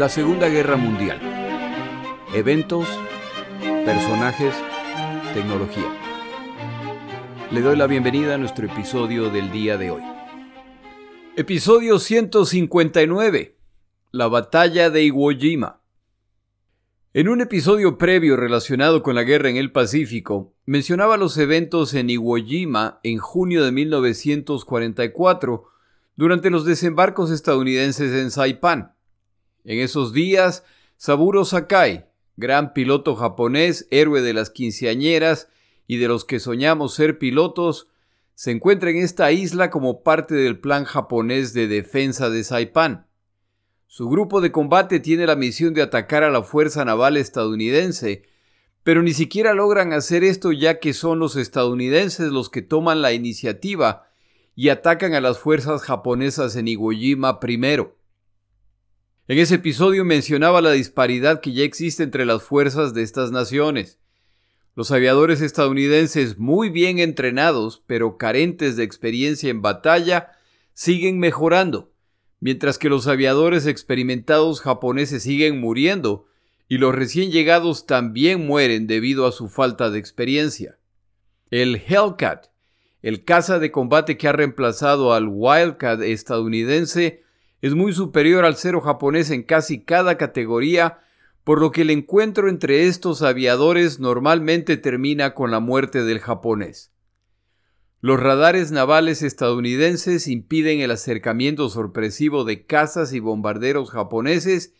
La Segunda Guerra Mundial. Eventos, personajes, tecnología. Le doy la bienvenida a nuestro episodio del día de hoy. Episodio 159. La batalla de Iwo Jima. En un episodio previo relacionado con la guerra en el Pacífico, mencionaba los eventos en Iwo Jima en junio de 1944 durante los desembarcos estadounidenses en Saipan. En esos días, Saburo Sakai, gran piloto japonés, héroe de las quinceañeras y de los que soñamos ser pilotos, se encuentra en esta isla como parte del plan japonés de defensa de Saipan. Su grupo de combate tiene la misión de atacar a la Fuerza Naval estadounidense, pero ni siquiera logran hacer esto ya que son los estadounidenses los que toman la iniciativa y atacan a las fuerzas japonesas en Iwo Jima primero. En ese episodio mencionaba la disparidad que ya existe entre las fuerzas de estas naciones. Los aviadores estadounidenses muy bien entrenados, pero carentes de experiencia en batalla, siguen mejorando, mientras que los aviadores experimentados japoneses siguen muriendo, y los recién llegados también mueren debido a su falta de experiencia. El Hellcat el caza de combate que ha reemplazado al Wildcat estadounidense es muy superior al cero japonés en casi cada categoría, por lo que el encuentro entre estos aviadores normalmente termina con la muerte del japonés. Los radares navales estadounidenses impiden el acercamiento sorpresivo de cazas y bombarderos japoneses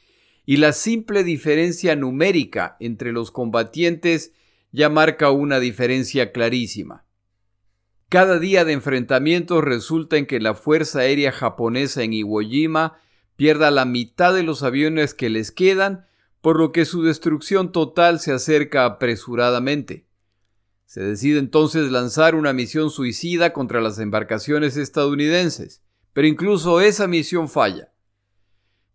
y la simple diferencia numérica entre los combatientes ya marca una diferencia clarísima. Cada día de enfrentamientos resulta en que la Fuerza Aérea japonesa en Iwo Jima pierda la mitad de los aviones que les quedan, por lo que su destrucción total se acerca apresuradamente. Se decide entonces lanzar una misión suicida contra las embarcaciones estadounidenses, pero incluso esa misión falla.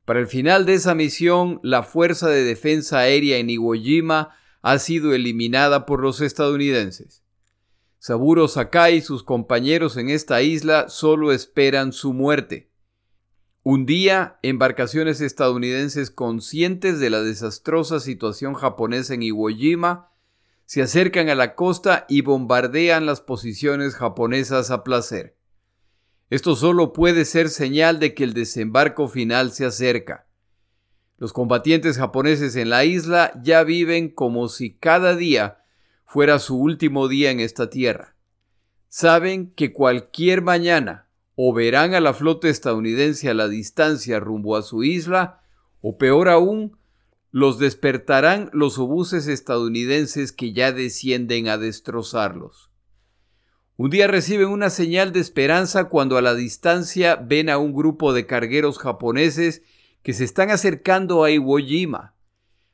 Para el final de esa misión, la Fuerza de Defensa Aérea en Iwo Jima ha sido eliminada por los estadounidenses. Saburo Sakai y sus compañeros en esta isla solo esperan su muerte. Un día, embarcaciones estadounidenses conscientes de la desastrosa situación japonesa en Iwo Jima se acercan a la costa y bombardean las posiciones japonesas a placer. Esto solo puede ser señal de que el desembarco final se acerca. Los combatientes japoneses en la isla ya viven como si cada día fuera su último día en esta tierra. Saben que cualquier mañana o verán a la flota estadounidense a la distancia rumbo a su isla, o peor aún, los despertarán los obuses estadounidenses que ya descienden a destrozarlos. Un día reciben una señal de esperanza cuando a la distancia ven a un grupo de cargueros japoneses que se están acercando a Iwo Jima.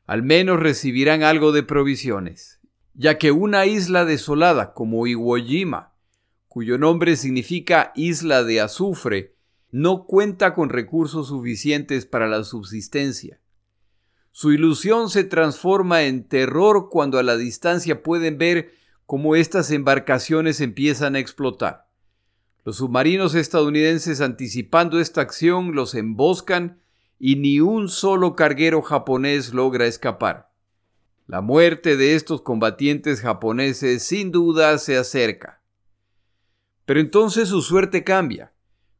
Al menos recibirán algo de provisiones ya que una isla desolada como Iwo Jima, cuyo nombre significa isla de azufre, no cuenta con recursos suficientes para la subsistencia. Su ilusión se transforma en terror cuando a la distancia pueden ver cómo estas embarcaciones empiezan a explotar. Los submarinos estadounidenses anticipando esta acción los emboscan y ni un solo carguero japonés logra escapar. La muerte de estos combatientes japoneses sin duda se acerca. Pero entonces su suerte cambia.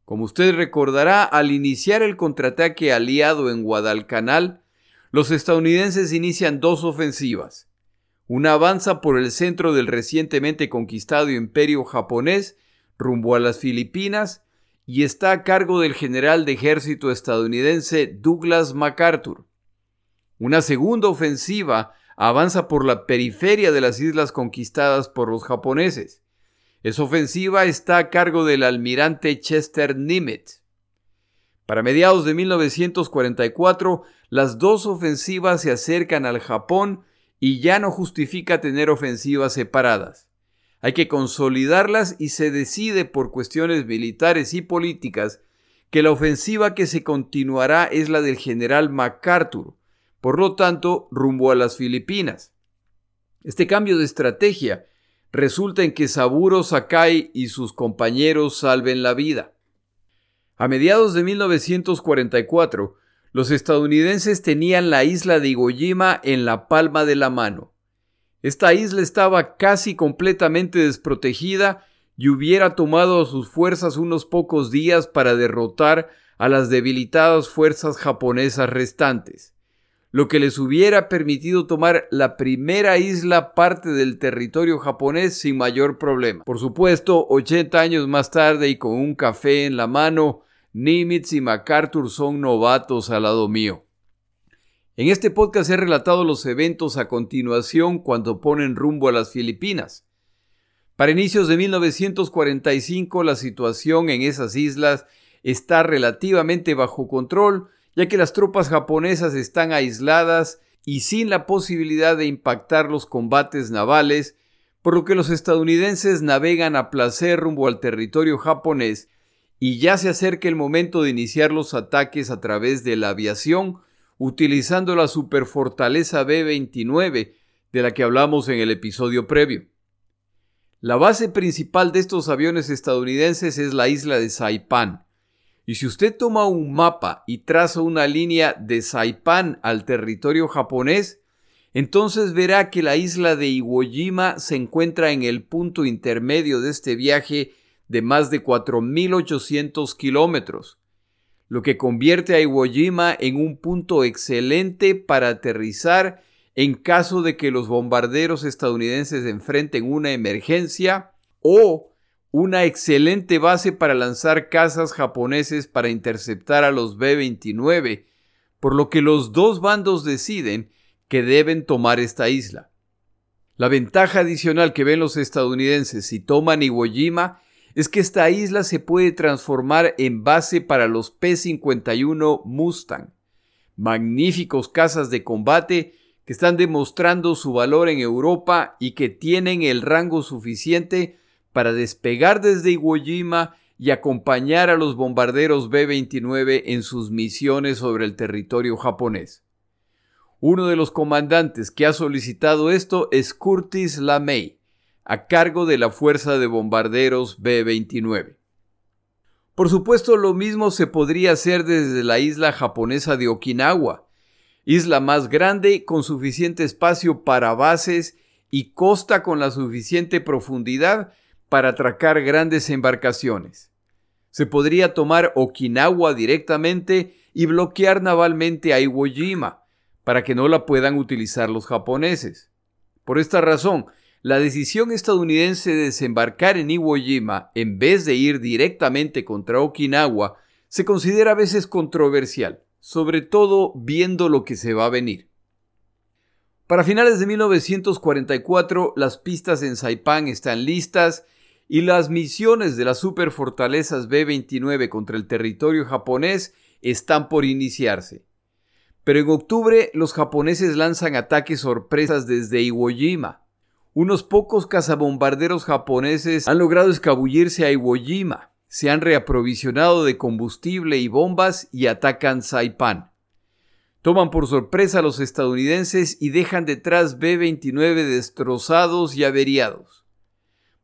Como usted recordará, al iniciar el contraataque aliado en Guadalcanal, los estadounidenses inician dos ofensivas. Una avanza por el centro del recientemente conquistado imperio japonés rumbo a las Filipinas y está a cargo del general de ejército estadounidense Douglas MacArthur. Una segunda ofensiva avanza por la periferia de las islas conquistadas por los japoneses. Esa ofensiva está a cargo del almirante Chester Nimitz. Para mediados de 1944, las dos ofensivas se acercan al Japón y ya no justifica tener ofensivas separadas. Hay que consolidarlas y se decide por cuestiones militares y políticas que la ofensiva que se continuará es la del general MacArthur, por lo tanto, rumbo a las Filipinas. Este cambio de estrategia resulta en que Saburo Sakai y sus compañeros salven la vida. A mediados de 1944, Los estadounidenses tenían la isla de Iwo Jima en la palma de la mano. Esta isla estaba casi completamente desprotegida y hubiera tomado a sus fuerzas unos pocos días para derrotar a las debilitadas fuerzas japonesas restantes, lo que les hubiera permitido tomar la primera isla parte del territorio japonés sin mayor problema. Por supuesto, 80 años más tarde y con un café en la mano, Nimitz y MacArthur son novatos al lado mío. En este podcast he relatado los eventos a continuación cuando ponen rumbo a las Filipinas. Para inicios de 1945 la situación en esas islas está relativamente bajo control, ya que las tropas japonesas están aisladas y sin la posibilidad de impactar los combates navales, por lo que los estadounidenses navegan a placer rumbo al territorio japonés y ya se acerca el momento de iniciar los ataques a través de la aviación utilizando la superfortaleza B-29 de la que hablamos en el episodio previo. La base principal de estos aviones estadounidenses es la isla de Saipan, y si usted toma un mapa y traza una línea de Saipan al territorio japonés, entonces verá que la isla de Iwo Jima se encuentra en el punto intermedio de este viaje de más de 4.800 kilómetros, lo que convierte a Iwo Jima en un punto excelente para aterrizar en caso de que los bombarderos estadounidenses enfrenten una emergencia o una excelente base para lanzar cazas japoneses para interceptar a los B-29, por lo que los dos bandos deciden que deben tomar esta isla. La ventaja adicional que ven los estadounidenses si toman Iwo Jima es que esta isla se puede transformar en base para los P-51 Mustang, magníficos cazas de combate que están demostrando su valor en Europa y que tienen el rango suficiente para despegar desde Iwo Jima y acompañar a los bombarderos B-29 en sus misiones sobre el territorio japonés. Uno de los comandantes que ha solicitado esto es Curtis LaMay, a cargo de la Fuerza de Bombarderos B-29. Por supuesto, lo mismo se podría hacer desde la isla japonesa de Okinawa, isla más grande con suficiente espacio para bases y costa con la suficiente profundidad para atracar grandes embarcaciones. Se podría tomar Okinawa directamente y bloquear navalmente a Iwo Jima, para que no la puedan utilizar los japoneses. Por esta razón, la decisión estadounidense de desembarcar en Iwo Jima en vez de ir directamente contra Okinawa se considera a veces controversial, sobre todo viendo lo que se va a venir. Para finales de 1944, las pistas en Saipan están listas y las misiones de las superfortalezas B-29 contra el territorio japonés están por iniciarse. Pero en octubre los japoneses lanzan ataques sorpresas desde Iwo Jima. Unos pocos cazabombarderos japoneses han logrado escabullirse a Iwo Jima, se han reaprovisionado de combustible y bombas y atacan Saipan. Toman por sorpresa a los estadounidenses y dejan detrás B-29 destrozados y averiados.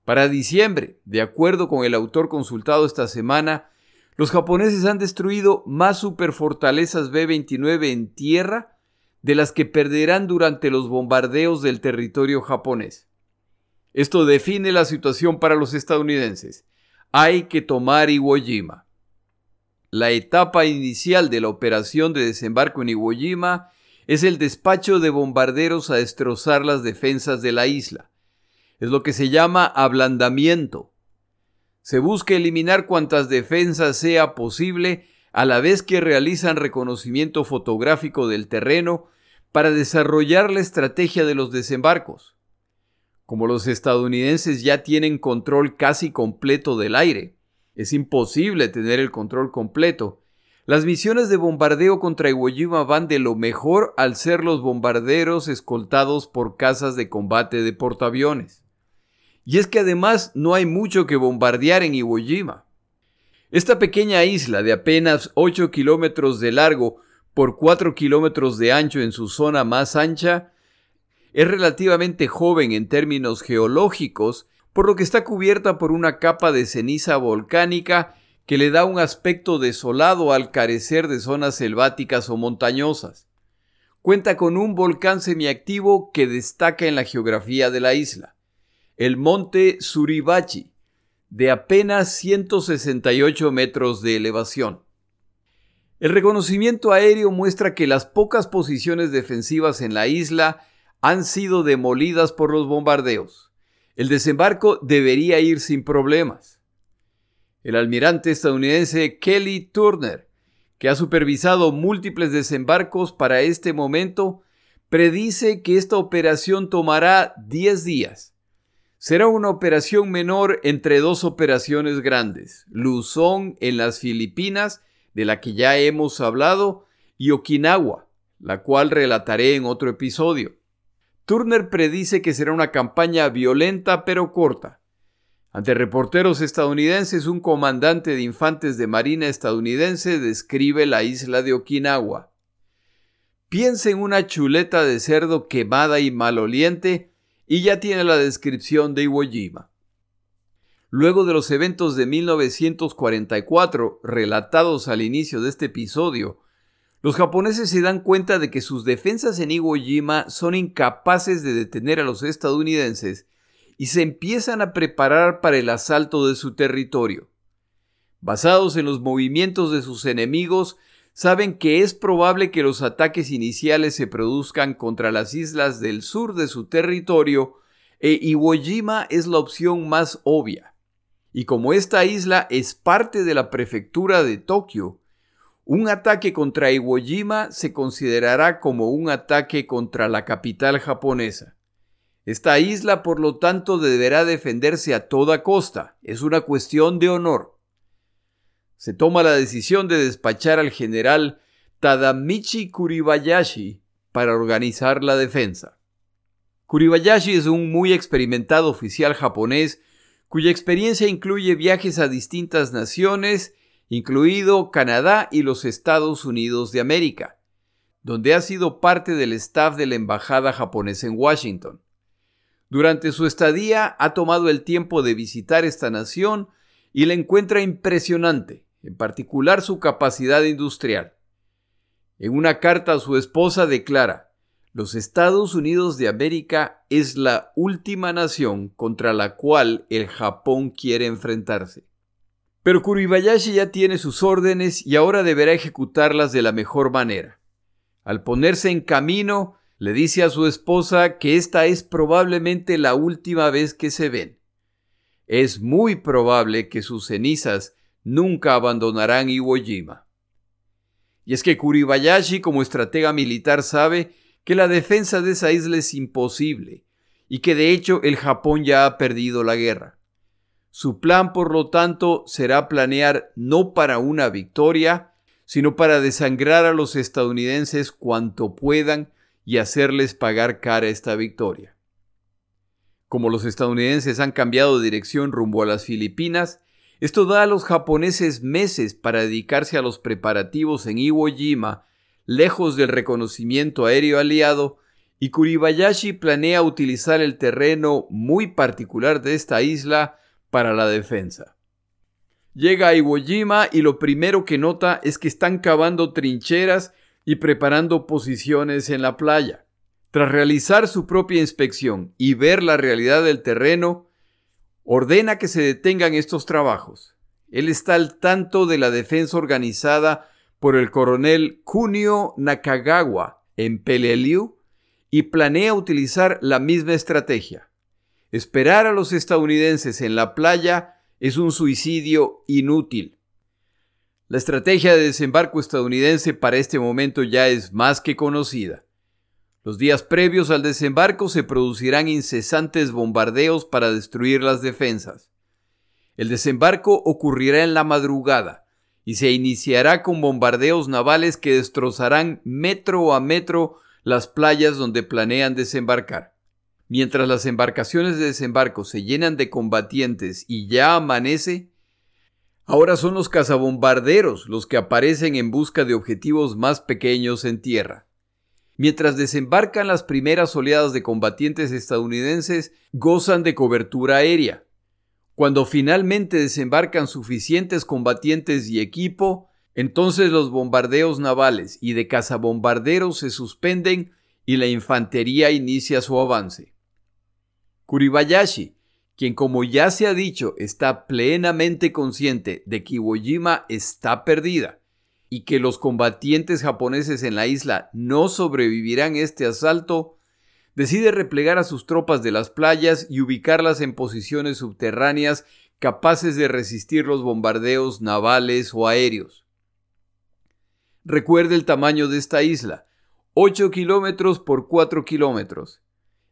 Para diciembre, de acuerdo con el autor consultado esta semana, los japoneses han destruido más superfortalezas B-29 en tierra de las que perderán durante los bombardeos del territorio japonés. Esto define la situación para los estadounidenses. Hay que tomar Iwo Jima. La etapa inicial de la operación de desembarco en Iwo Jima es el despacho de bombarderos a destrozar las defensas de la isla es lo que se llama ablandamiento. Se busca eliminar cuantas defensas sea posible a la vez que realizan reconocimiento fotográfico del terreno para desarrollar la estrategia de los desembarcos. Como los estadounidenses ya tienen control casi completo del aire, es imposible tener el control completo. Las misiones de bombardeo contra Iwo Jima van de lo mejor al ser los bombarderos escoltados por casas de combate de portaaviones. Y es que además no hay mucho que bombardear en Iwo Jima. Esta pequeña isla de apenas 8 kilómetros de largo por 4 kilómetros de ancho en su zona más ancha es relativamente joven en términos geológicos, por lo que está cubierta por una capa de ceniza volcánica que le da un aspecto desolado al carecer de zonas selváticas o montañosas. Cuenta con un volcán semiactivo que destaca en la geografía de la isla, el monte Suribachi, de apenas 168 metros de elevación. El reconocimiento aéreo muestra que las pocas posiciones defensivas en la isla han sido demolidas por los bombardeos. El desembarco debería ir sin problemas. El almirante estadounidense Kelly Turner, que ha supervisado múltiples desembarcos para este momento, predice que esta operación tomará 10 días. Será una operación menor entre dos operaciones grandes, Luzón en las Filipinas, de la que ya hemos hablado, y Okinawa, la cual relataré en otro episodio. Turner predice que será una campaña violenta pero corta. Ante reporteros estadounidenses, un comandante de infantes de marina estadounidense describe la isla de Okinawa. Piensa en una chuleta de cerdo quemada y maloliente y ya tiene la descripción de Iwo Jima. Luego de los eventos de 1944 relatados al inicio de este episodio, los japoneses se dan cuenta de que sus defensas en Iwo Jima son incapaces de detener a los estadounidenses y se empiezan a preparar para el asalto de su territorio. Basados en los movimientos de sus enemigos, saben que es probable que los ataques iniciales se produzcan contra las islas del sur de su territorio e Iwo Jima es la opción más obvia. Y como esta isla es parte de la prefectura de Tokio, un ataque contra Iwo Jima se considerará como un ataque contra la capital japonesa. Esta isla, por lo tanto, deberá defenderse a toda costa. Es una cuestión de honor. Se toma la decisión de despachar al general Tadamichi Kuribayashi para organizar la defensa. Kuribayashi es un muy experimentado oficial japonés cuya experiencia incluye viajes a distintas naciones incluido Canadá y los Estados Unidos de América, donde ha sido parte del staff de la Embajada japonesa en Washington. Durante su estadía ha tomado el tiempo de visitar esta nación y la encuentra impresionante, en particular su capacidad industrial. En una carta a su esposa declara, los Estados Unidos de América es la última nación contra la cual el Japón quiere enfrentarse. Pero Kuribayashi ya tiene sus órdenes y ahora deberá ejecutarlas de la mejor manera. Al ponerse en camino, le dice a su esposa que esta es probablemente la última vez que se ven. Es muy probable que sus cenizas nunca abandonarán Iwo Jima. Y es que Kuribayashi como estratega militar sabe que la defensa de esa isla es imposible y que de hecho el Japón ya ha perdido la guerra. Su plan, por lo tanto, será planear no para una victoria, sino para desangrar a los estadounidenses cuanto puedan y hacerles pagar cara esta victoria. Como los estadounidenses han cambiado de dirección rumbo a las Filipinas, esto da a los japoneses meses para dedicarse a los preparativos en Iwo Jima, lejos del reconocimiento aéreo aliado, y Kuribayashi planea utilizar el terreno muy particular de esta isla para la defensa. Llega a Iwo Jima y lo primero que nota es que están cavando trincheras y preparando posiciones en la playa. Tras realizar su propia inspección y ver la realidad del terreno, ordena que se detengan estos trabajos. Él está al tanto de la defensa organizada por el coronel Kunio Nakagawa en Peleliu y planea utilizar la misma estrategia. Esperar a los estadounidenses en la playa es un suicidio inútil. La estrategia de desembarco estadounidense para este momento ya es más que conocida. Los días previos al desembarco se producirán incesantes bombardeos para destruir las defensas. El desembarco ocurrirá en la madrugada y se iniciará con bombardeos navales que destrozarán metro a metro las playas donde planean desembarcar. Mientras las embarcaciones de desembarco se llenan de combatientes y ya amanece, ahora son los cazabombarderos los que aparecen en busca de objetivos más pequeños en tierra. Mientras desembarcan las primeras oleadas de combatientes estadounidenses, gozan de cobertura aérea. Cuando finalmente desembarcan suficientes combatientes y equipo, entonces los bombardeos navales y de cazabombarderos se suspenden y la infantería inicia su avance. Kuribayashi, quien como ya se ha dicho está plenamente consciente de que Iwo Jima está perdida y que los combatientes japoneses en la isla no sobrevivirán este asalto, decide replegar a sus tropas de las playas y ubicarlas en posiciones subterráneas capaces de resistir los bombardeos navales o aéreos. Recuerde el tamaño de esta isla, 8 kilómetros por 4 kilómetros.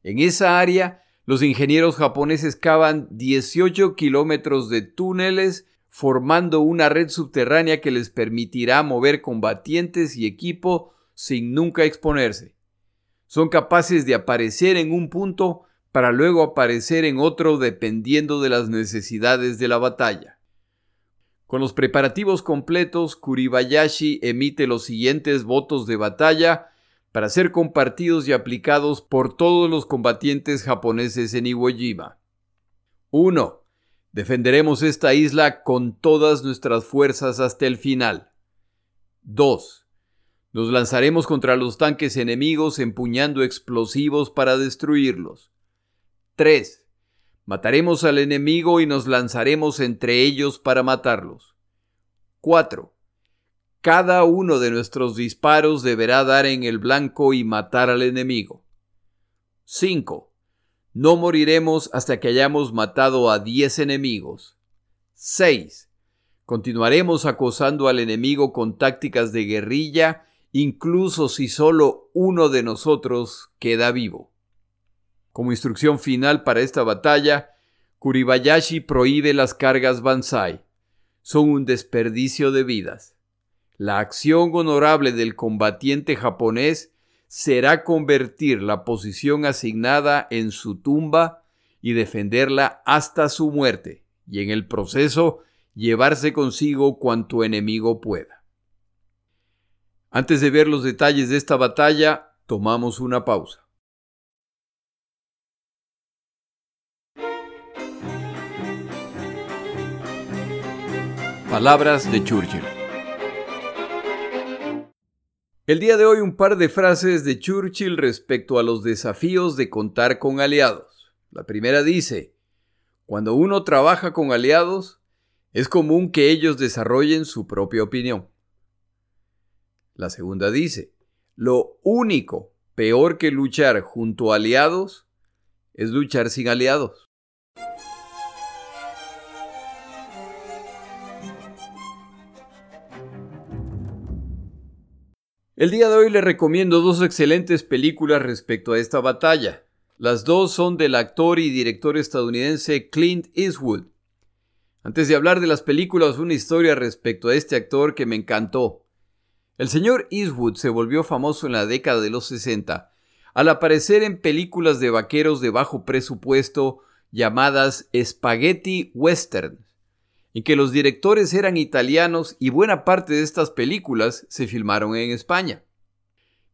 En esa área, los ingenieros japoneses cavan 18 kilómetros de túneles formando una red subterránea que les permitirá mover combatientes y equipo sin nunca exponerse. Son capaces de aparecer en un punto para luego aparecer en otro dependiendo de las necesidades de la batalla. Con los preparativos completos, Kuribayashi emite los siguientes votos de batalla para ser compartidos y aplicados por todos los combatientes japoneses en Iwo Jima. 1. Defenderemos esta isla con todas nuestras fuerzas hasta el final. 2. Nos lanzaremos contra los tanques enemigos empuñando explosivos para destruirlos. 3. Mataremos al enemigo y nos lanzaremos entre ellos para matarlos. 4. Cada uno de nuestros disparos deberá dar en el blanco y matar al enemigo. 5. No moriremos hasta que hayamos matado a 10 enemigos. 6. Continuaremos acosando al enemigo con tácticas de guerrilla, incluso si solo uno de nosotros queda vivo. Como instrucción final para esta batalla, Kuribayashi prohíbe las cargas Banzai. Son un desperdicio de vidas. La acción honorable del combatiente japonés será convertir la posición asignada en su tumba y defenderla hasta su muerte, y en el proceso llevarse consigo cuanto enemigo pueda. Antes de ver los detalles de esta batalla, tomamos una pausa. Palabras de Churchill. El día de hoy un par de frases de Churchill respecto a los desafíos de contar con aliados. La primera dice, cuando uno trabaja con aliados, es común que ellos desarrollen su propia opinión. La segunda dice, lo único peor que luchar junto a aliados es luchar sin aliados. El día de hoy le recomiendo dos excelentes películas respecto a esta batalla. Las dos son del actor y director estadounidense Clint Eastwood. Antes de hablar de las películas, una historia respecto a este actor que me encantó. El señor Eastwood se volvió famoso en la década de los 60 al aparecer en películas de vaqueros de bajo presupuesto llamadas spaghetti western en que los directores eran italianos y buena parte de estas películas se filmaron en España.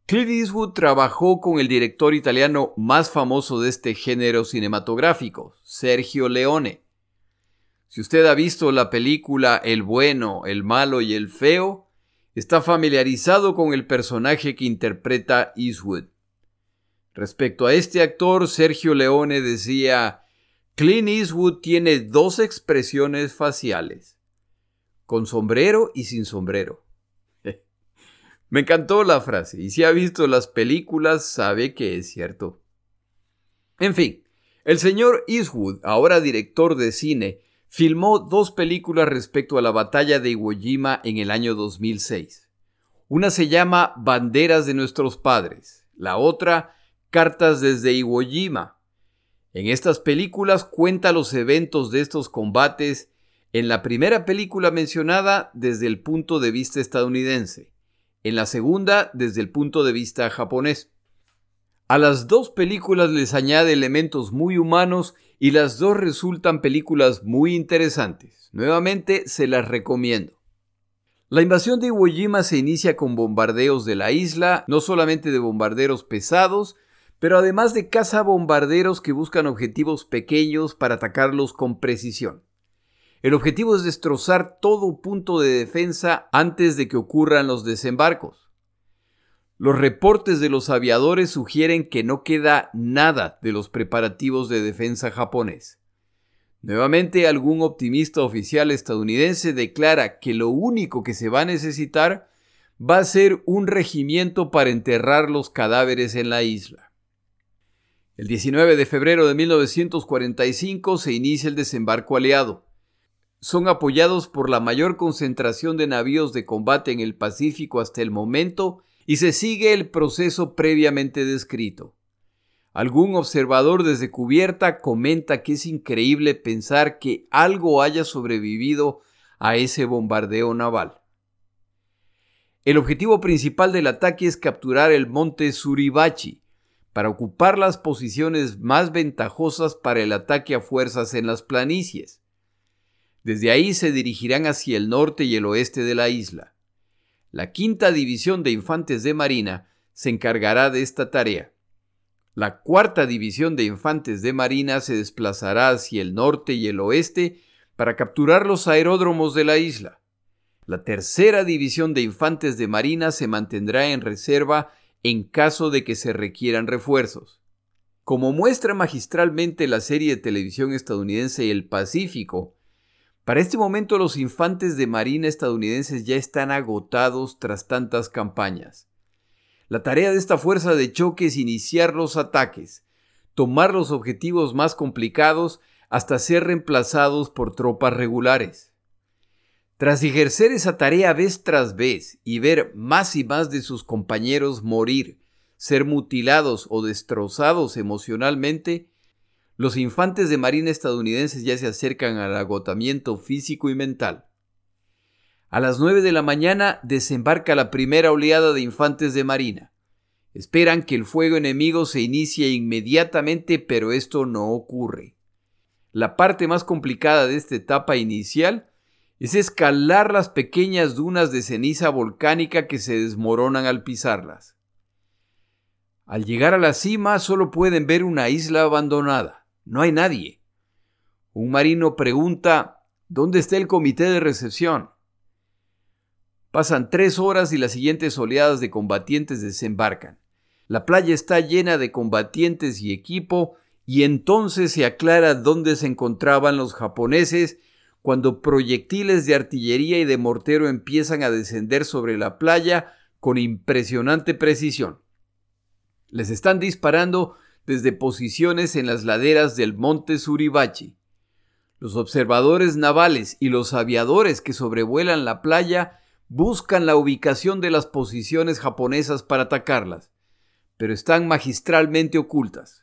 Clint Eastwood trabajó con el director italiano más famoso de este género cinematográfico, Sergio Leone. Si usted ha visto la película El bueno, el malo y el feo, está familiarizado con el personaje que interpreta Eastwood. Respecto a este actor, Sergio Leone decía, Clint Eastwood tiene dos expresiones faciales, con sombrero y sin sombrero. Me encantó la frase, y si ha visto las películas sabe que es cierto. En fin, el señor Eastwood, ahora director de cine, filmó dos películas respecto a la batalla de Iwo Jima en el año 2006. Una se llama Banderas de nuestros padres, la otra Cartas desde Iwo Jima, en estas películas cuenta los eventos de estos combates en la primera película mencionada desde el punto de vista estadounidense, en la segunda desde el punto de vista japonés. A las dos películas les añade elementos muy humanos y las dos resultan películas muy interesantes. Nuevamente se las recomiendo. La invasión de Iwo Jima se inicia con bombardeos de la isla, no solamente de bombarderos pesados, pero además de cazabombarderos que buscan objetivos pequeños para atacarlos con precisión. El objetivo es destrozar todo punto de defensa antes de que ocurran los desembarcos. Los reportes de los aviadores sugieren que no queda nada de los preparativos de defensa japonés. Nuevamente, algún optimista oficial estadounidense declara que lo único que se va a necesitar va a ser un regimiento para enterrar los cadáveres en la isla. El 19 de febrero de 1945 se inicia el desembarco aliado. Son apoyados por la mayor concentración de navíos de combate en el Pacífico hasta el momento y se sigue el proceso previamente descrito. Algún observador desde cubierta comenta que es increíble pensar que algo haya sobrevivido a ese bombardeo naval. El objetivo principal del ataque es capturar el monte Suribachi, para ocupar las posiciones más ventajosas para el ataque a fuerzas en las planicies. Desde ahí se dirigirán hacia el norte y el oeste de la isla. La quinta división de infantes de marina se encargará de esta tarea. La cuarta división de infantes de marina se desplazará hacia el norte y el oeste para capturar los aeródromos de la isla. La tercera división de infantes de marina se mantendrá en reserva en caso de que se requieran refuerzos. Como muestra magistralmente la serie de televisión estadounidense El Pacífico, para este momento los infantes de marina estadounidenses ya están agotados tras tantas campañas. La tarea de esta fuerza de choque es iniciar los ataques, tomar los objetivos más complicados hasta ser reemplazados por tropas regulares. Tras ejercer esa tarea vez tras vez y ver más y más de sus compañeros morir, ser mutilados o destrozados emocionalmente, los infantes de marina estadounidenses ya se acercan al agotamiento físico y mental. A las nueve de la mañana desembarca la primera oleada de infantes de marina. Esperan que el fuego enemigo se inicie inmediatamente, pero esto no ocurre. La parte más complicada de esta etapa inicial es escalar las pequeñas dunas de ceniza volcánica que se desmoronan al pisarlas. Al llegar a la cima solo pueden ver una isla abandonada. No hay nadie. Un marino pregunta ¿Dónde está el comité de recepción? Pasan tres horas y las siguientes oleadas de combatientes desembarcan. La playa está llena de combatientes y equipo, y entonces se aclara dónde se encontraban los japoneses cuando proyectiles de artillería y de mortero empiezan a descender sobre la playa con impresionante precisión. Les están disparando desde posiciones en las laderas del monte Suribachi. Los observadores navales y los aviadores que sobrevuelan la playa buscan la ubicación de las posiciones japonesas para atacarlas, pero están magistralmente ocultas.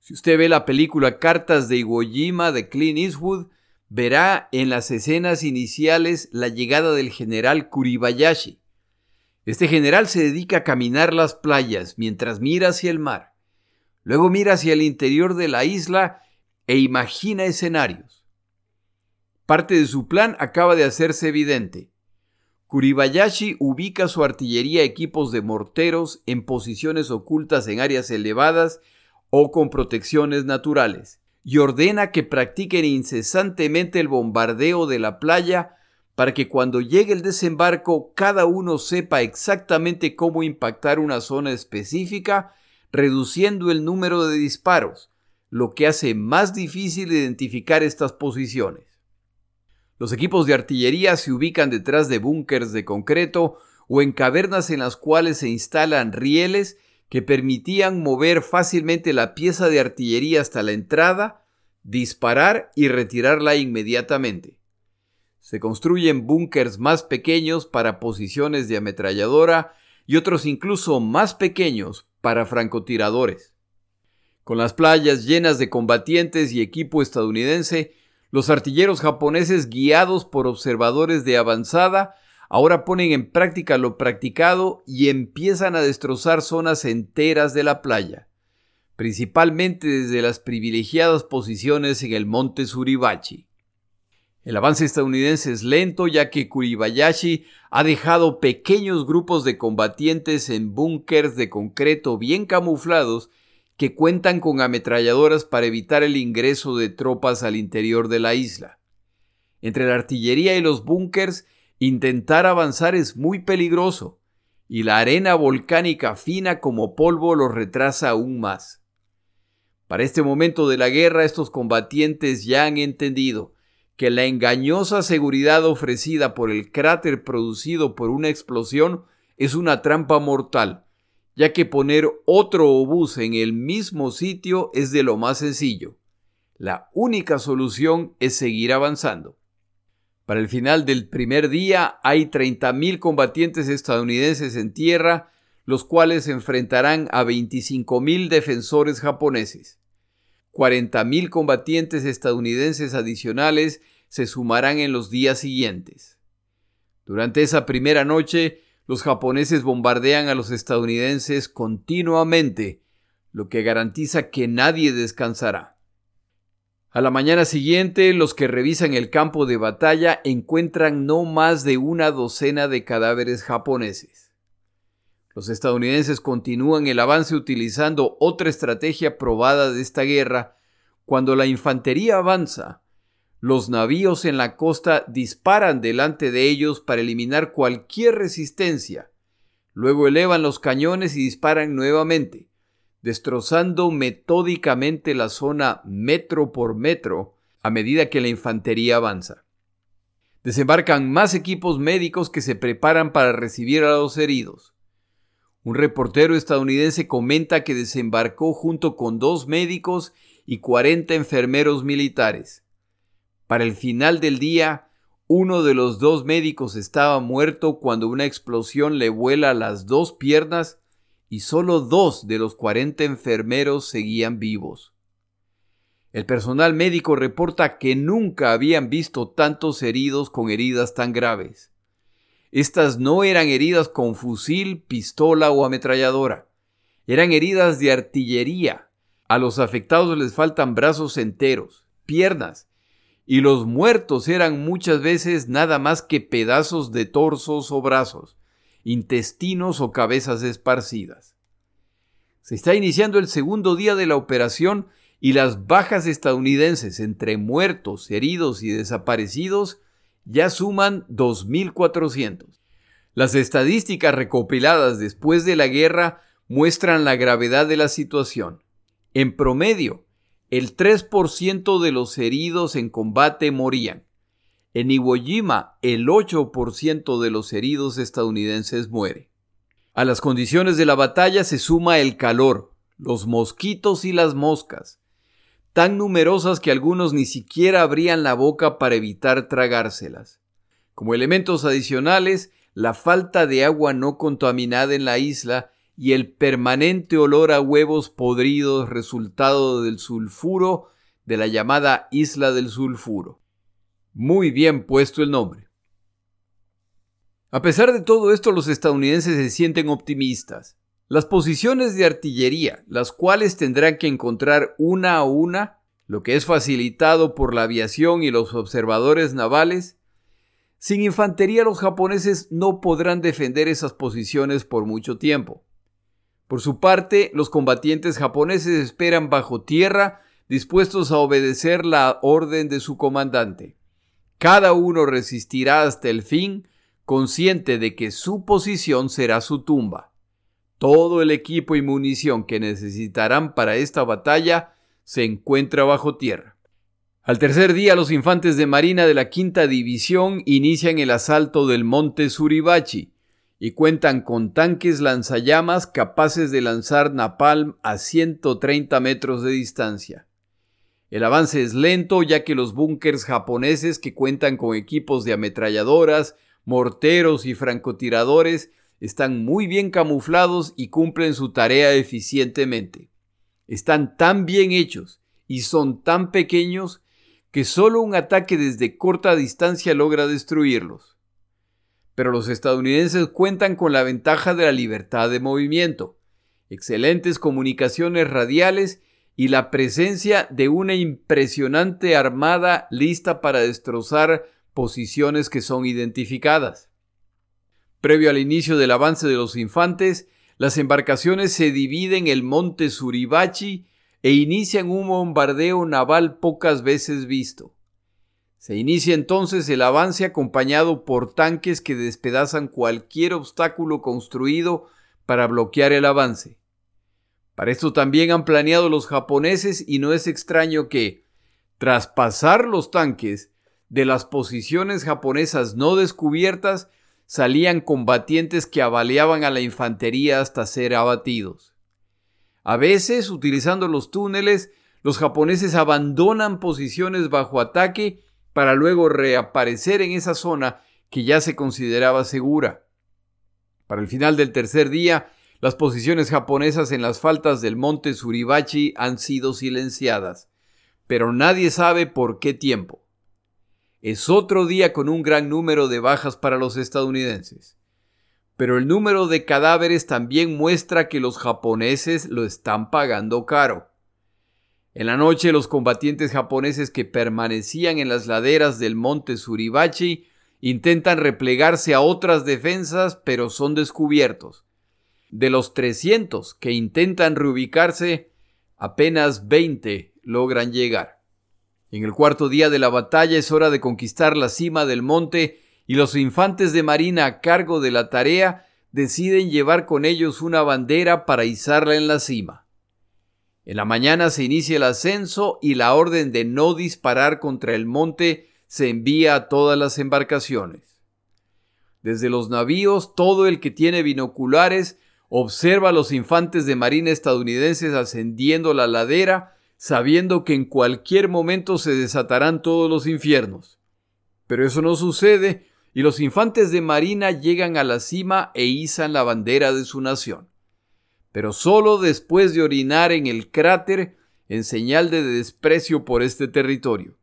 Si usted ve la película Cartas de Iwo Jima de Clint Eastwood, verá en las escenas iniciales la llegada del general Kuribayashi. Este general se dedica a caminar las playas mientras mira hacia el mar. Luego mira hacia el interior de la isla e imagina escenarios. Parte de su plan acaba de hacerse evidente. Kuribayashi ubica su artillería equipos de morteros en posiciones ocultas en áreas elevadas o con protecciones naturales y ordena que practiquen incesantemente el bombardeo de la playa para que cuando llegue el desembarco cada uno sepa exactamente cómo impactar una zona específica, reduciendo el número de disparos, lo que hace más difícil identificar estas posiciones. Los equipos de artillería se ubican detrás de búnkers de concreto o en cavernas en las cuales se instalan rieles que permitían mover fácilmente la pieza de artillería hasta la entrada, disparar y retirarla inmediatamente. Se construyen búnkers más pequeños para posiciones de ametralladora y otros incluso más pequeños para francotiradores. Con las playas llenas de combatientes y equipo estadounidense, los artilleros japoneses guiados por observadores de avanzada ahora ponen en práctica lo practicado y empiezan a destrozar zonas enteras de la playa, principalmente desde las privilegiadas posiciones en el monte Suribachi. El avance estadounidense es lento ya que Kuribayashi ha dejado pequeños grupos de combatientes en búnkers de concreto bien camuflados que cuentan con ametralladoras para evitar el ingreso de tropas al interior de la isla. Entre la artillería y los búnkers, intentar avanzar es muy peligroso, y la arena volcánica fina como polvo los retrasa aún más. Para este momento de la guerra, estos combatientes ya han entendido que la engañosa seguridad ofrecida por el cráter producido por una explosión es una trampa mortal, ya que poner otro obús en el mismo sitio es de lo más sencillo. La única solución es seguir avanzando. Para el final del primer día hay 30.000 combatientes estadounidenses en tierra, los cuales se enfrentarán a 25.000 defensores japoneses. 40.000 combatientes estadounidenses adicionales se sumarán en los días siguientes. Durante esa primera noche, los japoneses bombardean a los estadounidenses continuamente, lo que garantiza que nadie descansará. A la mañana siguiente, los que revisan el campo de batalla encuentran no más de una docena de cadáveres japoneses. Los estadounidenses continúan el avance utilizando otra estrategia probada de esta guerra. Cuando la infantería avanza, los navíos en la costa disparan delante de ellos para eliminar cualquier resistencia. Luego elevan los cañones y disparan nuevamente, destrozando metódicamente la zona metro por metro a medida que la infantería avanza. Desembarcan más equipos médicos que se preparan para recibir a los heridos. Un reportero estadounidense comenta que desembarcó junto con dos médicos y 40 enfermeros militares. Para el final del día, uno de los dos médicos estaba muerto cuando una explosión le vuela las dos piernas y solo dos de los 40 enfermeros seguían vivos. El personal médico reporta que nunca habían visto tantos heridos con heridas tan graves. Estas no eran heridas con fusil, pistola o ametralladora. Eran heridas de artillería. A los afectados les faltan brazos enteros, piernas, y los muertos eran muchas veces nada más que pedazos de torsos o brazos, intestinos o cabezas esparcidas. Se está iniciando el segundo día de la operación y las bajas estadounidenses entre muertos, heridos y desaparecidos ya suman 2.400. Las estadísticas recopiladas después de la guerra muestran la gravedad de la situación. En promedio, el 3% de los heridos en combate morían. En Iwo Jima, el 8% de los heridos estadounidenses muere. A las condiciones de la batalla se suma el calor, los mosquitos y las moscas, tan numerosas que algunos ni siquiera abrían la boca para evitar tragárselas. Como elementos adicionales, la falta de agua no contaminada en la isla y el permanente olor a huevos podridos resultado del sulfuro de la llamada isla del sulfuro. Muy bien puesto el nombre. A pesar de todo esto, los estadounidenses se sienten optimistas. Las posiciones de artillería, las cuales tendrán que encontrar una a una, lo que es facilitado por la aviación y los observadores navales, sin infantería los japoneses no podrán defender esas posiciones por mucho tiempo. Por su parte, los combatientes japoneses esperan bajo tierra, dispuestos a obedecer la orden de su comandante. Cada uno resistirá hasta el fin, consciente de que su posición será su tumba. Todo el equipo y munición que necesitarán para esta batalla se encuentra bajo tierra. Al tercer día los infantes de marina de la quinta división inician el asalto del monte Suribachi y cuentan con tanques lanzallamas capaces de lanzar napalm a 130 metros de distancia. El avance es lento ya que los búnkers japoneses que cuentan con equipos de ametralladoras, morteros y francotiradores están muy bien camuflados y cumplen su tarea eficientemente. Están tan bien hechos y son tan pequeños que solo un ataque desde corta distancia logra destruirlos. Pero los estadounidenses cuentan con la ventaja de la libertad de movimiento, excelentes comunicaciones radiales y la presencia de una impresionante armada lista para destrozar posiciones que son identificadas. Previo al inicio del avance de los infantes, las embarcaciones se dividen en el monte Suribachi e inician un bombardeo naval pocas veces visto. Se inicia entonces el avance acompañado por tanques que despedazan cualquier obstáculo construido para bloquear el avance. Para esto también han planeado los japoneses y no es extraño que, tras pasar los tanques, de las posiciones japonesas no descubiertas salían combatientes que abaleaban a la infantería hasta ser abatidos. A veces, utilizando los túneles, los japoneses abandonan posiciones bajo ataque para luego reaparecer en esa zona que ya se consideraba segura. Para el final del tercer día, las posiciones japonesas en las faltas del monte Suribachi han sido silenciadas, pero nadie sabe por qué tiempo. Es otro día con un gran número de bajas para los estadounidenses. Pero el número de cadáveres también muestra que los japoneses lo están pagando caro. En la noche los combatientes japoneses que permanecían en las laderas del monte Suribachi intentan replegarse a otras defensas pero son descubiertos. De los 300 que intentan reubicarse, apenas 20 logran llegar. En el cuarto día de la batalla es hora de conquistar la cima del monte y los infantes de marina a cargo de la tarea deciden llevar con ellos una bandera para izarla en la cima. En la mañana se inicia el ascenso y la orden de no disparar contra el monte se envía a todas las embarcaciones. Desde los navíos, todo el que tiene binoculares observa a los infantes de marina estadounidenses ascendiendo la ladera sabiendo que en cualquier momento se desatarán todos los infiernos. Pero eso no sucede y los infantes de marina llegan a la cima e izan la bandera de su nación. Pero solo después de orinar en el cráter en señal de desprecio por este territorio.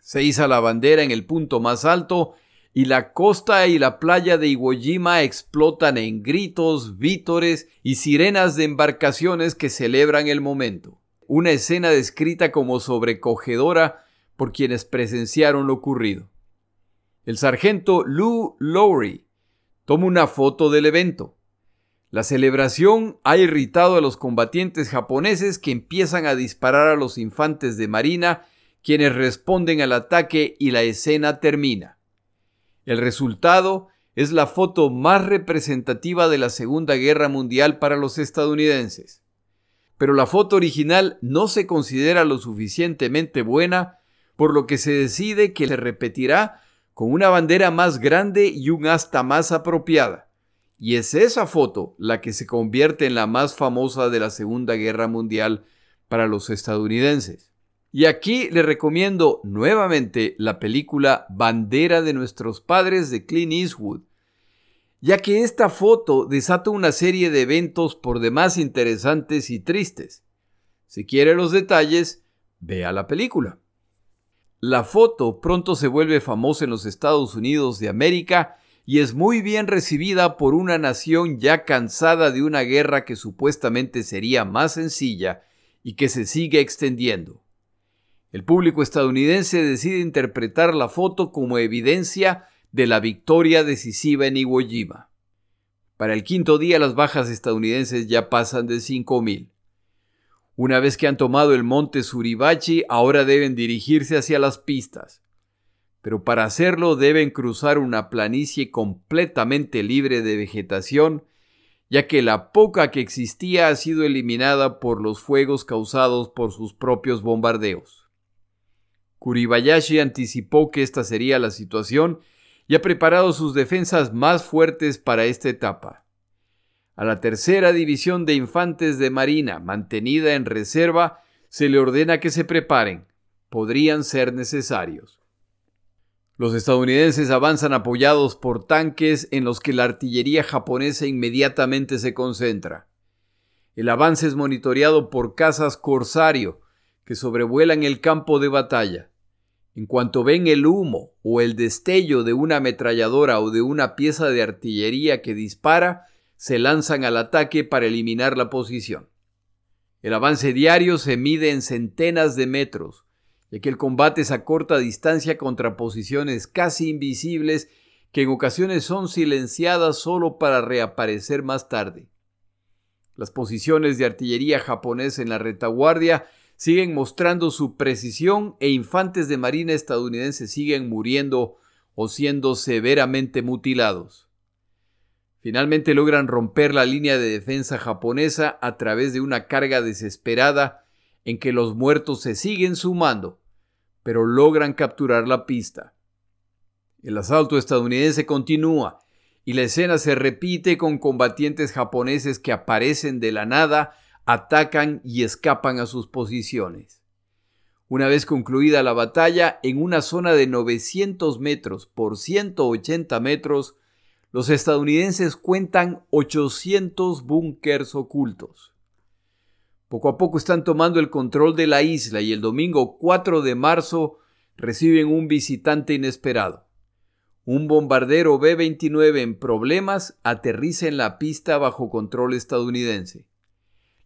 Se iza la bandera en el punto más alto y la costa y la playa de Iwo Jima explotan en gritos, vítores y sirenas de embarcaciones que celebran el momento una escena descrita como sobrecogedora por quienes presenciaron lo ocurrido. El sargento Lou Lowry toma una foto del evento. La celebración ha irritado a los combatientes japoneses que empiezan a disparar a los infantes de marina, quienes responden al ataque y la escena termina. El resultado es la foto más representativa de la Segunda Guerra Mundial para los estadounidenses pero la foto original no se considera lo suficientemente buena, por lo que se decide que se repetirá con una bandera más grande y un asta más apropiada. Y es esa foto la que se convierte en la más famosa de la Segunda Guerra Mundial para los estadounidenses. Y aquí le recomiendo nuevamente la película Bandera de nuestros padres de Clint Eastwood, ya que esta foto desata una serie de eventos por demás interesantes y tristes. Si quiere los detalles, vea la película. La foto pronto se vuelve famosa en los Estados Unidos de América y es muy bien recibida por una nación ya cansada de una guerra que supuestamente sería más sencilla y que se sigue extendiendo. El público estadounidense decide interpretar la foto como evidencia de la victoria decisiva en Iwo Jima. Para el quinto día las bajas estadounidenses ya pasan de 5.000. Una vez que han tomado el monte Suribachi, ahora deben dirigirse hacia las pistas. Pero para hacerlo deben cruzar una planicie completamente libre de vegetación, ya que la poca que existía ha sido eliminada por los fuegos causados por sus propios bombardeos. Kuribayashi anticipó que esta sería la situación y ha preparado sus defensas más fuertes para esta etapa. A la tercera división de infantes de marina, mantenida en reserva, se le ordena que se preparen. Podrían ser necesarios. Los estadounidenses avanzan apoyados por tanques en los que la artillería japonesa inmediatamente se concentra. El avance es monitoreado por cazas corsario que sobrevuelan el campo de batalla. En cuanto ven el humo o el destello de una ametralladora o de una pieza de artillería que dispara, se lanzan al ataque para eliminar la posición. El avance diario se mide en centenas de metros, ya que el combate es a corta distancia contra posiciones casi invisibles que en ocasiones son silenciadas solo para reaparecer más tarde. Las posiciones de artillería japonesa en la retaguardia siguen mostrando su precisión e infantes de marina estadounidenses siguen muriendo o siendo severamente mutilados. Finalmente logran romper la línea de defensa japonesa a través de una carga desesperada en que los muertos se siguen sumando, pero logran capturar la pista. El asalto estadounidense continúa y la escena se repite con combatientes japoneses que aparecen de la nada, atacan y escapan a sus posiciones. Una vez concluida la batalla, en una zona de 900 metros por 180 metros, los estadounidenses cuentan 800 búnkers ocultos. Poco a poco están tomando el control de la isla y el domingo 4 de marzo reciben un visitante inesperado. Un bombardero B-29 en problemas aterriza en la pista bajo control estadounidense.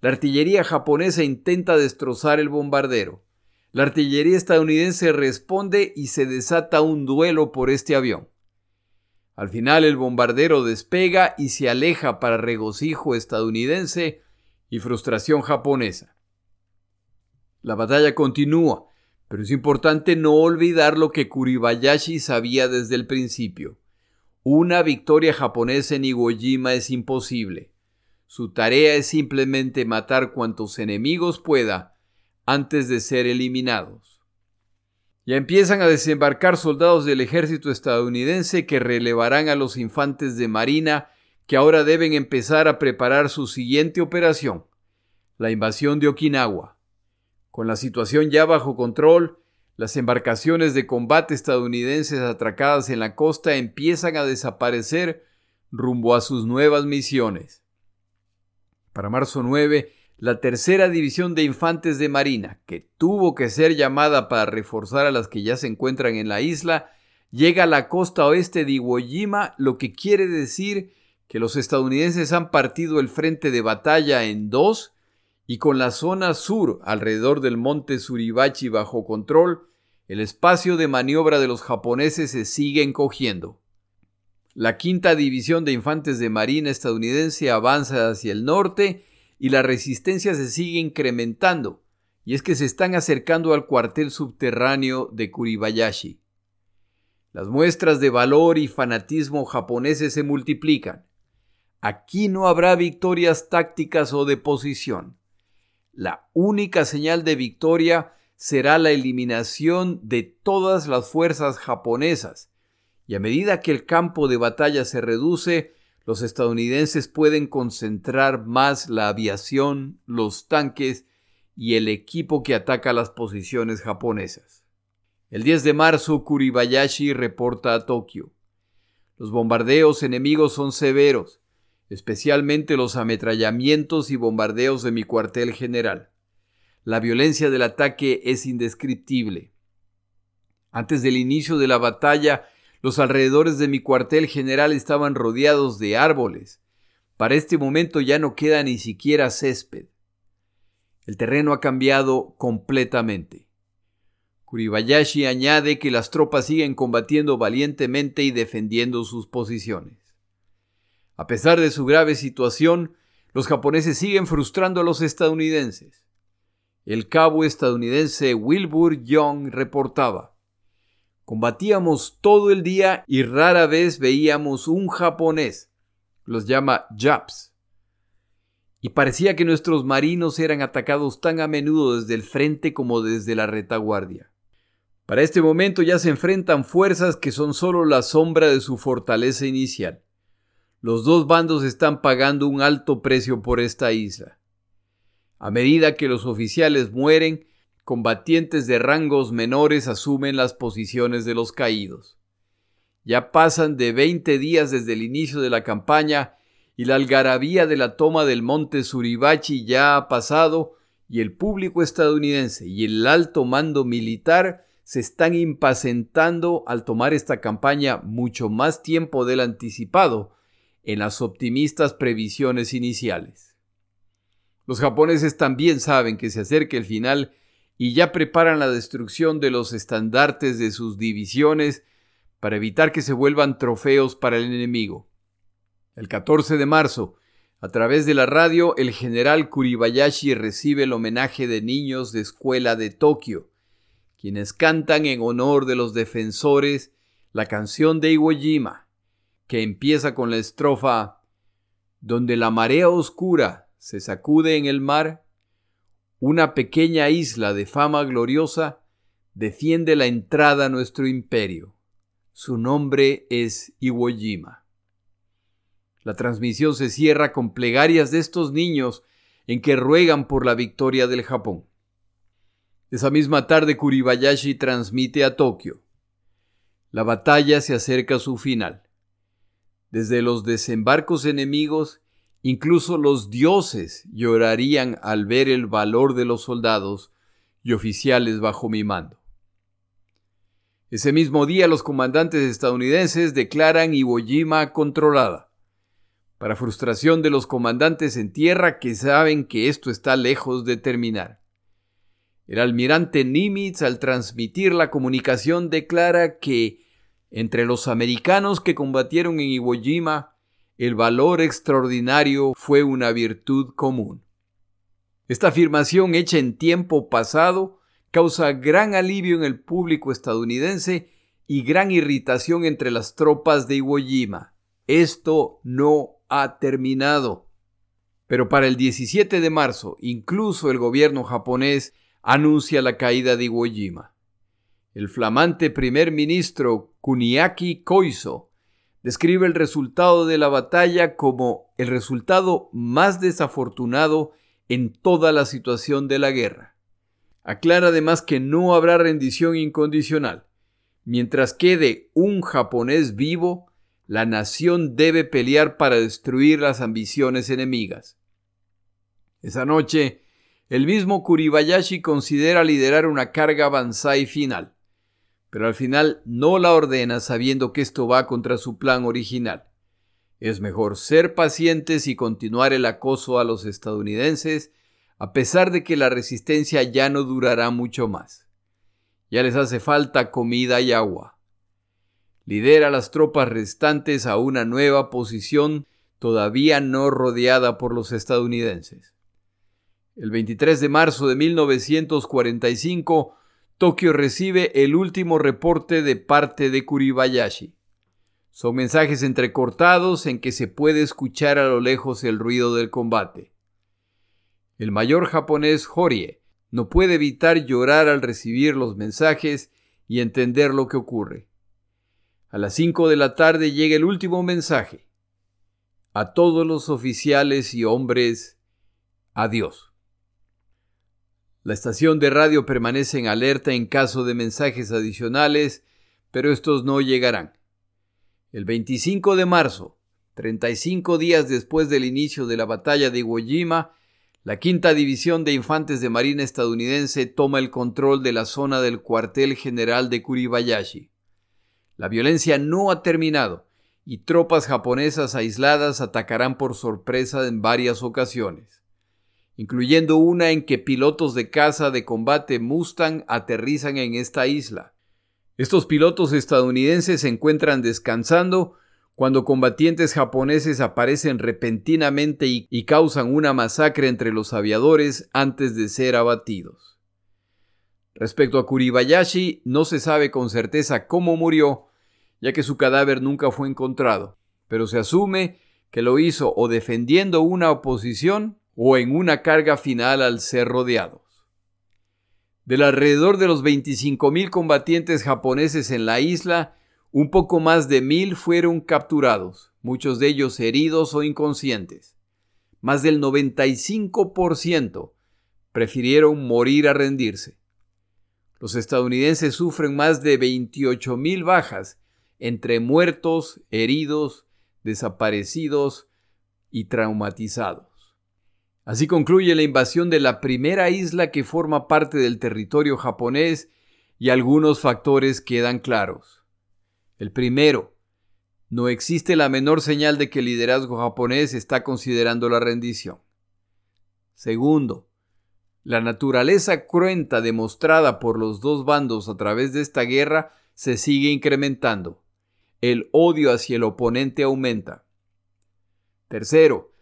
La artillería japonesa intenta destrozar el bombardero. La artillería estadounidense responde y se desata un duelo por este avión. Al final el bombardero despega y se aleja para regocijo estadounidense y frustración japonesa. La batalla continúa, pero es importante no olvidar lo que Kuribayashi sabía desde el principio. Una victoria japonesa en Iwo Jima es imposible. Su tarea es simplemente matar cuantos enemigos pueda antes de ser eliminados. Ya empiezan a desembarcar soldados del ejército estadounidense que relevarán a los infantes de marina que ahora deben empezar a preparar su siguiente operación, la invasión de Okinawa. Con la situación ya bajo control, las embarcaciones de combate estadounidenses atracadas en la costa empiezan a desaparecer rumbo a sus nuevas misiones. Para marzo 9, la tercera división de infantes de marina, que tuvo que ser llamada para reforzar a las que ya se encuentran en la isla, llega a la costa oeste de Iwo Jima, lo que quiere decir que los estadounidenses han partido el frente de batalla en dos y con la zona sur alrededor del monte Suribachi bajo control, el espacio de maniobra de los japoneses se sigue encogiendo. La quinta división de infantes de marina estadounidense avanza hacia el norte y la resistencia se sigue incrementando, y es que se están acercando al cuartel subterráneo de Kuribayashi. Las muestras de valor y fanatismo japoneses se multiplican. Aquí no habrá victorias tácticas o de posición. La única señal de victoria será la eliminación de todas las fuerzas japonesas, y a medida que el campo de batalla se reduce, los estadounidenses pueden concentrar más la aviación, los tanques y el equipo que ataca las posiciones japonesas. El 10 de marzo, Kuribayashi reporta a Tokio. Los bombardeos enemigos son severos, especialmente los ametrallamientos y bombardeos de mi cuartel general. La violencia del ataque es indescriptible. Antes del inicio de la batalla, los alrededores de mi cuartel general estaban rodeados de árboles. Para este momento ya no queda ni siquiera césped. El terreno ha cambiado completamente. Kuribayashi añade que las tropas siguen combatiendo valientemente y defendiendo sus posiciones. A pesar de su grave situación, los japoneses siguen frustrando a los estadounidenses. El cabo estadounidense Wilbur Young reportaba Combatíamos todo el día y rara vez veíamos un japonés. Los llama Japs. Y parecía que nuestros marinos eran atacados tan a menudo desde el frente como desde la retaguardia. Para este momento ya se enfrentan fuerzas que son solo la sombra de su fortaleza inicial. Los dos bandos están pagando un alto precio por esta isla. A medida que los oficiales mueren, combatientes de rangos menores asumen las posiciones de los caídos. Ya pasan de 20 días desde el inicio de la campaña y la algarabía de la toma del monte Suribachi ya ha pasado y el público estadounidense y el alto mando militar se están impacientando al tomar esta campaña mucho más tiempo del anticipado en las optimistas previsiones iniciales. Los japoneses también saben que se acerca el final y ya preparan la destrucción de los estandartes de sus divisiones para evitar que se vuelvan trofeos para el enemigo. El 14 de marzo, a través de la radio, el general Kuribayashi recibe el homenaje de niños de escuela de Tokio, quienes cantan en honor de los defensores la canción de Iwo Jima, que empieza con la estrofa Donde la marea oscura se sacude en el mar, una pequeña isla de fama gloriosa defiende la entrada a nuestro imperio. Su nombre es Iwo Jima. La transmisión se cierra con plegarias de estos niños en que ruegan por la victoria del Japón. Esa misma tarde Kuribayashi transmite a Tokio. La batalla se acerca a su final. Desde los desembarcos enemigos, incluso los dioses llorarían al ver el valor de los soldados y oficiales bajo mi mando. Ese mismo día los comandantes estadounidenses declaran Iwo Jima controlada para frustración de los comandantes en tierra que saben que esto está lejos de terminar. El almirante Nimitz al transmitir la comunicación declara que entre los americanos que combatieron en Iwo Jima, el valor extraordinario fue una virtud común. Esta afirmación hecha en tiempo pasado causa gran alivio en el público estadounidense y gran irritación entre las tropas de Iwo Jima. Esto no ha terminado. Pero para el 17 de marzo, incluso el gobierno japonés anuncia la caída de Iwo Jima. El flamante primer ministro Kuniaki Koiso describe el resultado de la batalla como el resultado más desafortunado en toda la situación de la guerra. Aclara además que no habrá rendición incondicional. Mientras quede un japonés vivo, la nación debe pelear para destruir las ambiciones enemigas. Esa noche, el mismo Kuribayashi considera liderar una carga Banzai final, pero al final no la ordena sabiendo que esto va contra su plan original. Es mejor ser pacientes y continuar el acoso a los estadounidenses, a pesar de que la resistencia ya no durará mucho más. Ya les hace falta comida y agua lidera las tropas restantes a una nueva posición todavía no rodeada por los estadounidenses. El 23 de marzo de 1945, Tokio recibe el último reporte de parte de Kuribayashi. Son mensajes entrecortados en que se puede escuchar a lo lejos el ruido del combate. El mayor japonés Horie no puede evitar llorar al recibir los mensajes y entender lo que ocurre. A las 5 de la tarde llega el último mensaje. A todos los oficiales y hombres, adiós. La estación de radio permanece en alerta en caso de mensajes adicionales, pero estos no llegarán. El 25 de marzo, 35 días después del inicio de la batalla de Iwo Jima, la quinta división de infantes de marina estadounidense toma el control de la zona del cuartel general de Kuribayashi. La violencia no ha terminado y tropas japonesas aisladas atacarán por sorpresa en varias ocasiones, incluyendo una en que pilotos de caza de combate Mustang aterrizan en esta isla. Estos pilotos estadounidenses se encuentran descansando cuando combatientes japoneses aparecen repentinamente y, y, causan una masacre entre los aviadores antes de ser abatidos. Respecto a Kuribayashi, no se sabe con certeza cómo murió, ya que su cadáver nunca fue encontrado, pero se asume que lo hizo o defendiendo una oposición o en una carga final al ser rodeados. Del alrededor de los 25.000 combatientes japoneses en la isla, un poco más de mil fueron capturados, muchos de ellos heridos o inconscientes. Más del 95% prefirieron morir a rendirse. Los estadounidenses sufren más de 28.000 bajas entre muertos, heridos, desaparecidos y traumatizados. Así concluye la invasión de la primera isla que forma parte del territorio japonés y algunos factores quedan claros. El primero, no existe la menor señal de que el liderazgo japonés está considerando la rendición. Segundo, la naturaleza cruenta demostrada por los dos bandos a través de esta guerra se sigue incrementando. El odio hacia el oponente aumenta. Tercero,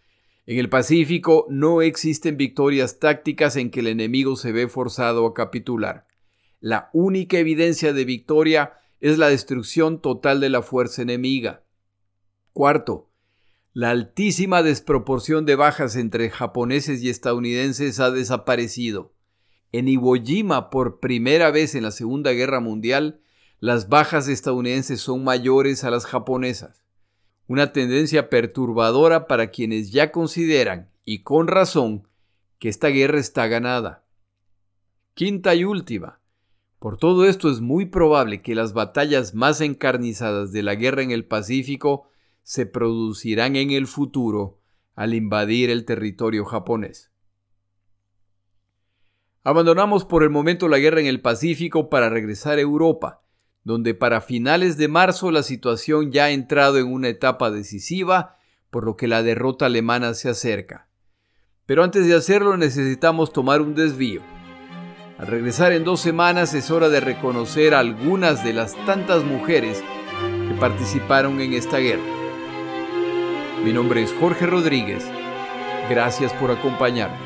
en el Pacífico no existen victorias tácticas en que el enemigo se ve forzado a capitular. La única evidencia de victoria es la destrucción total de la fuerza enemiga. Cuarto, la altísima desproporción de bajas entre japoneses y estadounidenses ha desaparecido. En Iwo Jima, por primera vez en la Segunda Guerra Mundial, las bajas estadounidenses son mayores a las japonesas. Una tendencia perturbadora para quienes ya consideran, y con razón, que esta guerra está ganada. Quinta y última. Por todo esto es muy probable que las batallas más encarnizadas de la guerra en el Pacífico se producirán en el futuro al invadir el territorio japonés. Abandonamos por el momento la guerra en el Pacífico para regresar a Europa, donde para finales de marzo la situación ya ha entrado en una etapa decisiva, por lo que la derrota alemana se acerca. Pero antes de hacerlo necesitamos tomar un desvío. Al regresar en dos semanas es hora de reconocer a algunas de las tantas mujeres que participaron en esta guerra. Mi nombre es Jorge Rodríguez. Gracias por acompañarme.